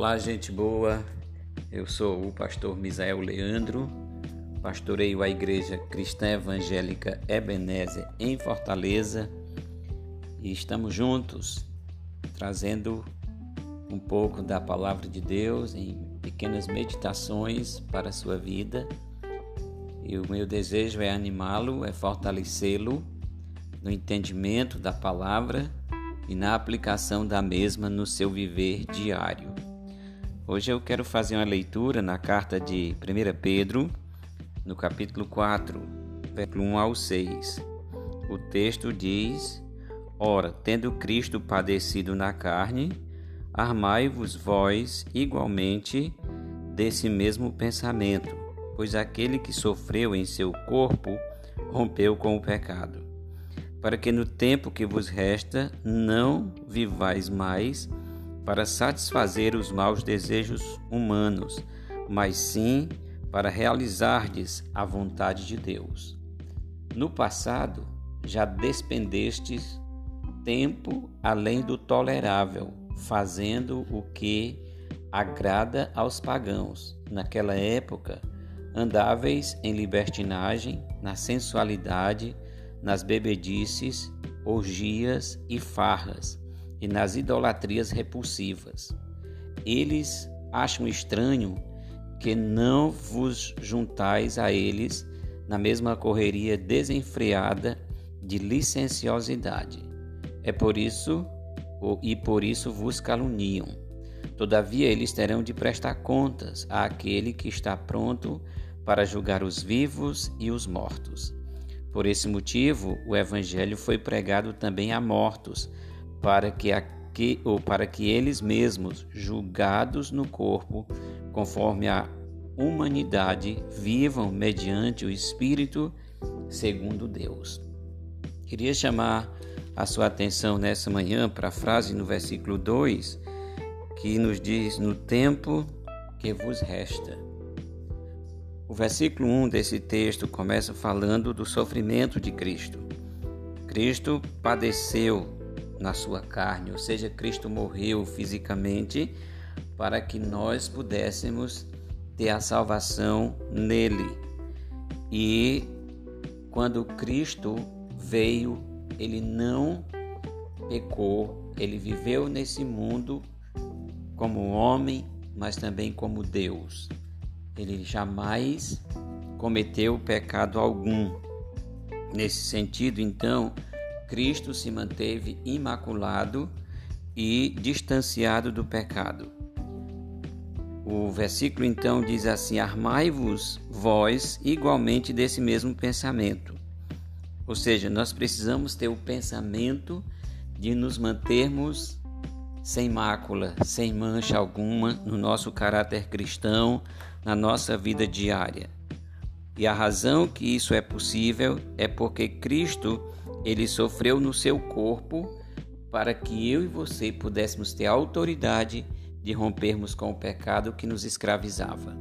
Olá, gente boa. Eu sou o pastor Misael Leandro, pastoreio a Igreja Cristã Evangélica Ebenezer em Fortaleza e estamos juntos trazendo um pouco da palavra de Deus em pequenas meditações para a sua vida. E o meu desejo é animá-lo, é fortalecê-lo no entendimento da palavra e na aplicação da mesma no seu viver diário. Hoje eu quero fazer uma leitura na carta de 1 Pedro, no capítulo 4, versículo 1 ao 6. O texto diz: Ora, tendo Cristo padecido na carne, armai-vos vós igualmente desse mesmo pensamento, pois aquele que sofreu em seu corpo rompeu com o pecado, para que no tempo que vos resta não vivais mais para satisfazer os maus desejos humanos, mas sim para realizardes a vontade de Deus. No passado, já despendestes tempo além do tolerável, fazendo o que agrada aos pagãos. Naquela época, andáveis em libertinagem, na sensualidade, nas bebedices, orgias e farras e nas idolatrias repulsivas. Eles acham estranho que não vos juntais a eles na mesma correria desenfreada de licenciosidade. É por isso e por isso vos caluniam. Todavia eles terão de prestar contas àquele que está pronto para julgar os vivos e os mortos. Por esse motivo, o evangelho foi pregado também a mortos, para que, aqui, ou para que eles mesmos, julgados no corpo, conforme a humanidade, vivam mediante o Espírito segundo Deus. Queria chamar a sua atenção nessa manhã para a frase no versículo 2 que nos diz: No tempo que vos resta. O versículo 1 desse texto começa falando do sofrimento de Cristo. Cristo padeceu na sua carne, ou seja, Cristo morreu fisicamente para que nós pudéssemos ter a salvação nele. E quando Cristo veio, ele não pecou, ele viveu nesse mundo como homem, mas também como Deus. Ele jamais cometeu pecado algum. Nesse sentido, então, Cristo se manteve imaculado e distanciado do pecado. O versículo então diz assim: Armai-vos vós igualmente desse mesmo pensamento. Ou seja, nós precisamos ter o pensamento de nos mantermos sem mácula, sem mancha alguma no nosso caráter cristão, na nossa vida diária. E a razão que isso é possível é porque Cristo ele sofreu no seu corpo para que eu e você pudéssemos ter a autoridade de rompermos com o pecado que nos escravizava.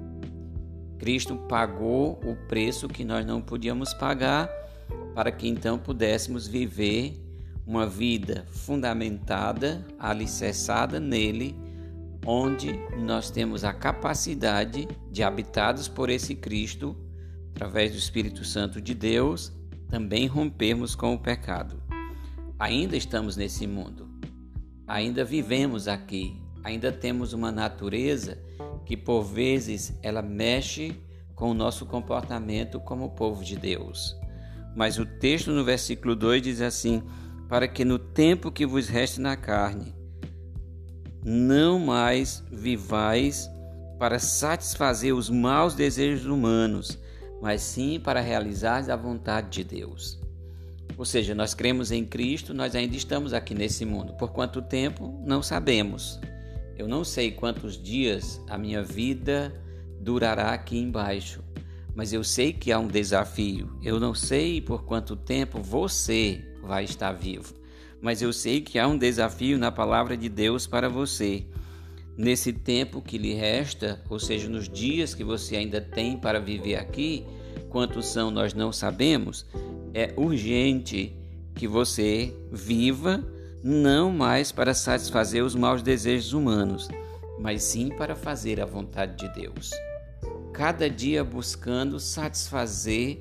Cristo pagou o preço que nós não podíamos pagar para que então pudéssemos viver uma vida fundamentada, alicerçada nele, onde nós temos a capacidade de, habitados por esse Cristo, através do Espírito Santo de Deus, também rompermos com o pecado. Ainda estamos nesse mundo, ainda vivemos aqui, ainda temos uma natureza que por vezes ela mexe com o nosso comportamento como povo de Deus. Mas o texto no versículo 2 diz assim: Para que no tempo que vos reste na carne, não mais vivais para satisfazer os maus desejos humanos, mas sim para realizar a vontade de Deus. Ou seja, nós cremos em Cristo, nós ainda estamos aqui nesse mundo. Por quanto tempo? Não sabemos. Eu não sei quantos dias a minha vida durará aqui embaixo, mas eu sei que há um desafio. Eu não sei por quanto tempo você vai estar vivo, mas eu sei que há um desafio na palavra de Deus para você nesse tempo que lhe resta, ou seja, nos dias que você ainda tem para viver aqui, quantos são nós não sabemos, é urgente que você viva não mais para satisfazer os maus desejos humanos, mas sim para fazer a vontade de Deus. Cada dia buscando satisfazer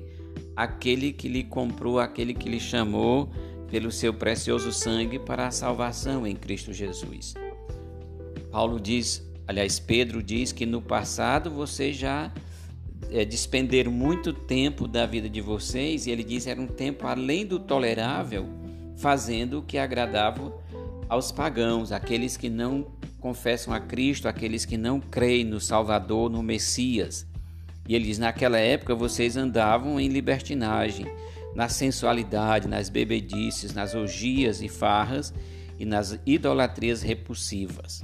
aquele que lhe comprou, aquele que lhe chamou pelo seu precioso sangue para a salvação em Cristo Jesus. Paulo diz, aliás, Pedro diz que no passado vocês já é, despenderam muito tempo da vida de vocês, e ele diz era um tempo além do tolerável, fazendo o que agradava aos pagãos, aqueles que não confessam a Cristo, aqueles que não creem no Salvador, no Messias. E ele diz: naquela época vocês andavam em libertinagem, na sensualidade, nas bebedices, nas orgias e farras e nas idolatrias repulsivas.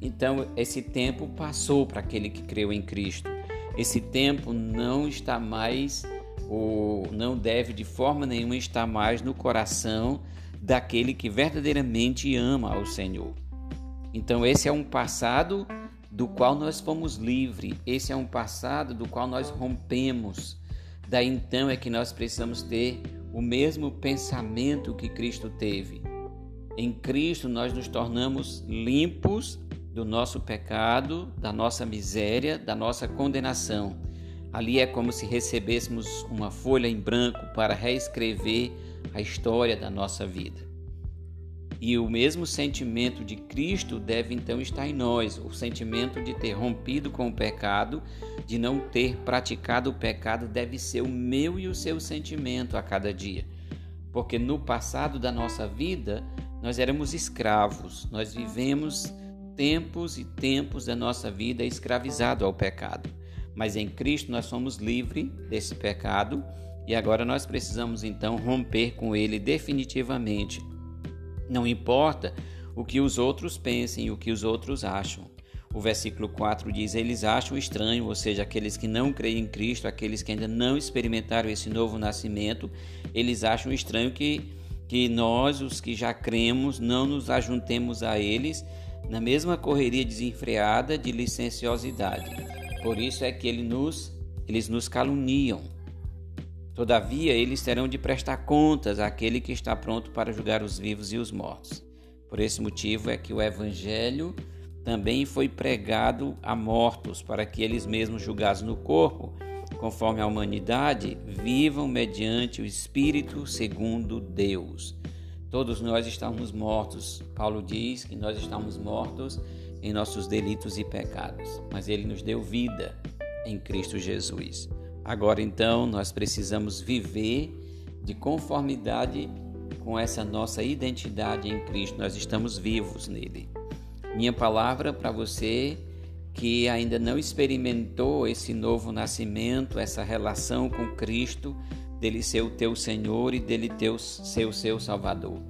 Então, esse tempo passou para aquele que creu em Cristo. Esse tempo não está mais, ou não deve de forma nenhuma estar mais no coração daquele que verdadeiramente ama ao Senhor. Então, esse é um passado do qual nós fomos livres, esse é um passado do qual nós rompemos. Daí então é que nós precisamos ter o mesmo pensamento que Cristo teve. Em Cristo nós nos tornamos limpos do nosso pecado, da nossa miséria, da nossa condenação. Ali é como se recebêssemos uma folha em branco para reescrever a história da nossa vida. E o mesmo sentimento de Cristo deve então estar em nós, o sentimento de ter rompido com o pecado, de não ter praticado o pecado, deve ser o meu e o seu sentimento a cada dia. Porque no passado da nossa vida, nós éramos escravos, nós vivemos tempos e tempos da nossa vida escravizado ao pecado. Mas em Cristo nós somos livres desse pecado e agora nós precisamos então romper com ele definitivamente. Não importa o que os outros pensem, o que os outros acham. O versículo 4 diz: Eles acham estranho, ou seja, aqueles que não creem em Cristo, aqueles que ainda não experimentaram esse novo nascimento, eles acham estranho que, que nós, os que já cremos, não nos ajuntemos a eles na mesma correria desenfreada de licenciosidade. Por isso é que ele nos, eles nos caluniam. Todavia, eles terão de prestar contas àquele que está pronto para julgar os vivos e os mortos. Por esse motivo é que o Evangelho também foi pregado a mortos, para que eles mesmos julgados no corpo, conforme a humanidade, vivam mediante o Espírito segundo Deus. Todos nós estamos mortos. Paulo diz que nós estamos mortos em nossos delitos e pecados, mas ele nos deu vida em Cristo Jesus. Agora então nós precisamos viver de conformidade com essa nossa identidade em Cristo. Nós estamos vivos nele. Minha palavra para você que ainda não experimentou esse novo nascimento, essa relação com Cristo, dele ser o teu Senhor e dele ter ser o seu Salvador.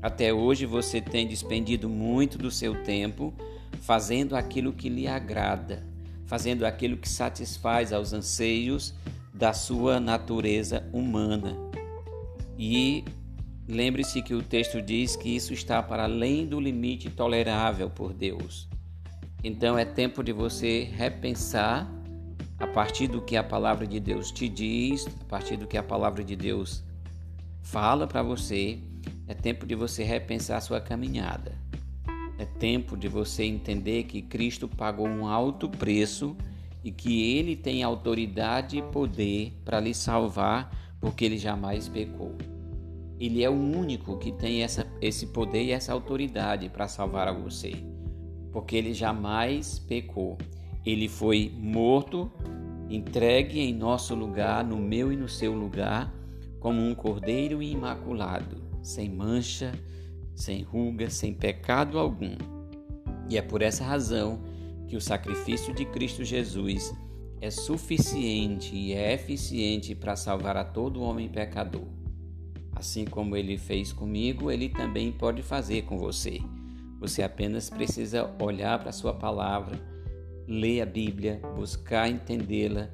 Até hoje você tem despendido muito do seu tempo fazendo aquilo que lhe agrada, fazendo aquilo que satisfaz aos anseios da sua natureza humana. E lembre-se que o texto diz que isso está para além do limite tolerável por Deus. Então é tempo de você repensar a partir do que a palavra de Deus te diz, a partir do que a palavra de Deus fala para você, é tempo de você repensar sua caminhada. É tempo de você entender que Cristo pagou um alto preço e que ele tem autoridade e poder para lhe salvar, porque ele jamais pecou. Ele é o único que tem essa, esse poder e essa autoridade para salvar a você, porque ele jamais pecou. Ele foi morto, entregue em nosso lugar, no meu e no seu lugar, como um cordeiro imaculado, sem mancha, sem ruga, sem pecado algum. E é por essa razão que o sacrifício de Cristo Jesus é suficiente e é eficiente para salvar a todo homem pecador. Assim como ele fez comigo, ele também pode fazer com você. Você apenas precisa olhar para a sua palavra ler a Bíblia, buscar entendê-la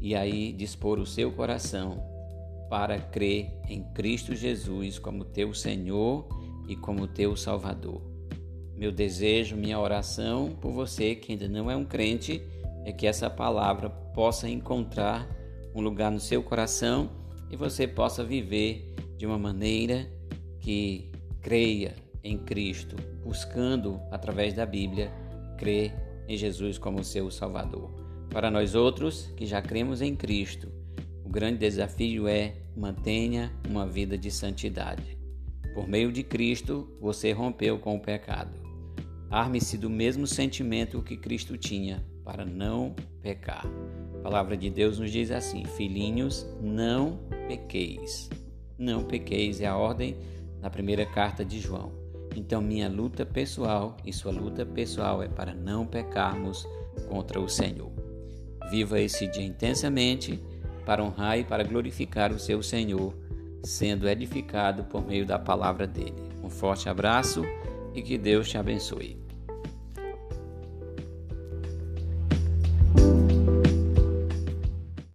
e aí dispor o seu coração para crer em Cristo Jesus como teu Senhor e como teu Salvador. Meu desejo, minha oração por você que ainda não é um crente é que essa palavra possa encontrar um lugar no seu coração e você possa viver de uma maneira que creia em Cristo, buscando através da Bíblia crer em Jesus como seu Salvador. Para nós outros que já cremos em Cristo, o grande desafio é mantenha uma vida de santidade. Por meio de Cristo, você rompeu com o pecado. Arme-se do mesmo sentimento que Cristo tinha para não pecar. A palavra de Deus nos diz assim: Filhinhos, não pequeis. Não pequeis é a ordem na primeira carta de João. Então, minha luta pessoal e sua luta pessoal é para não pecarmos contra o Senhor. Viva esse dia intensamente para honrar e para glorificar o seu Senhor, sendo edificado por meio da palavra dele. Um forte abraço e que Deus te abençoe.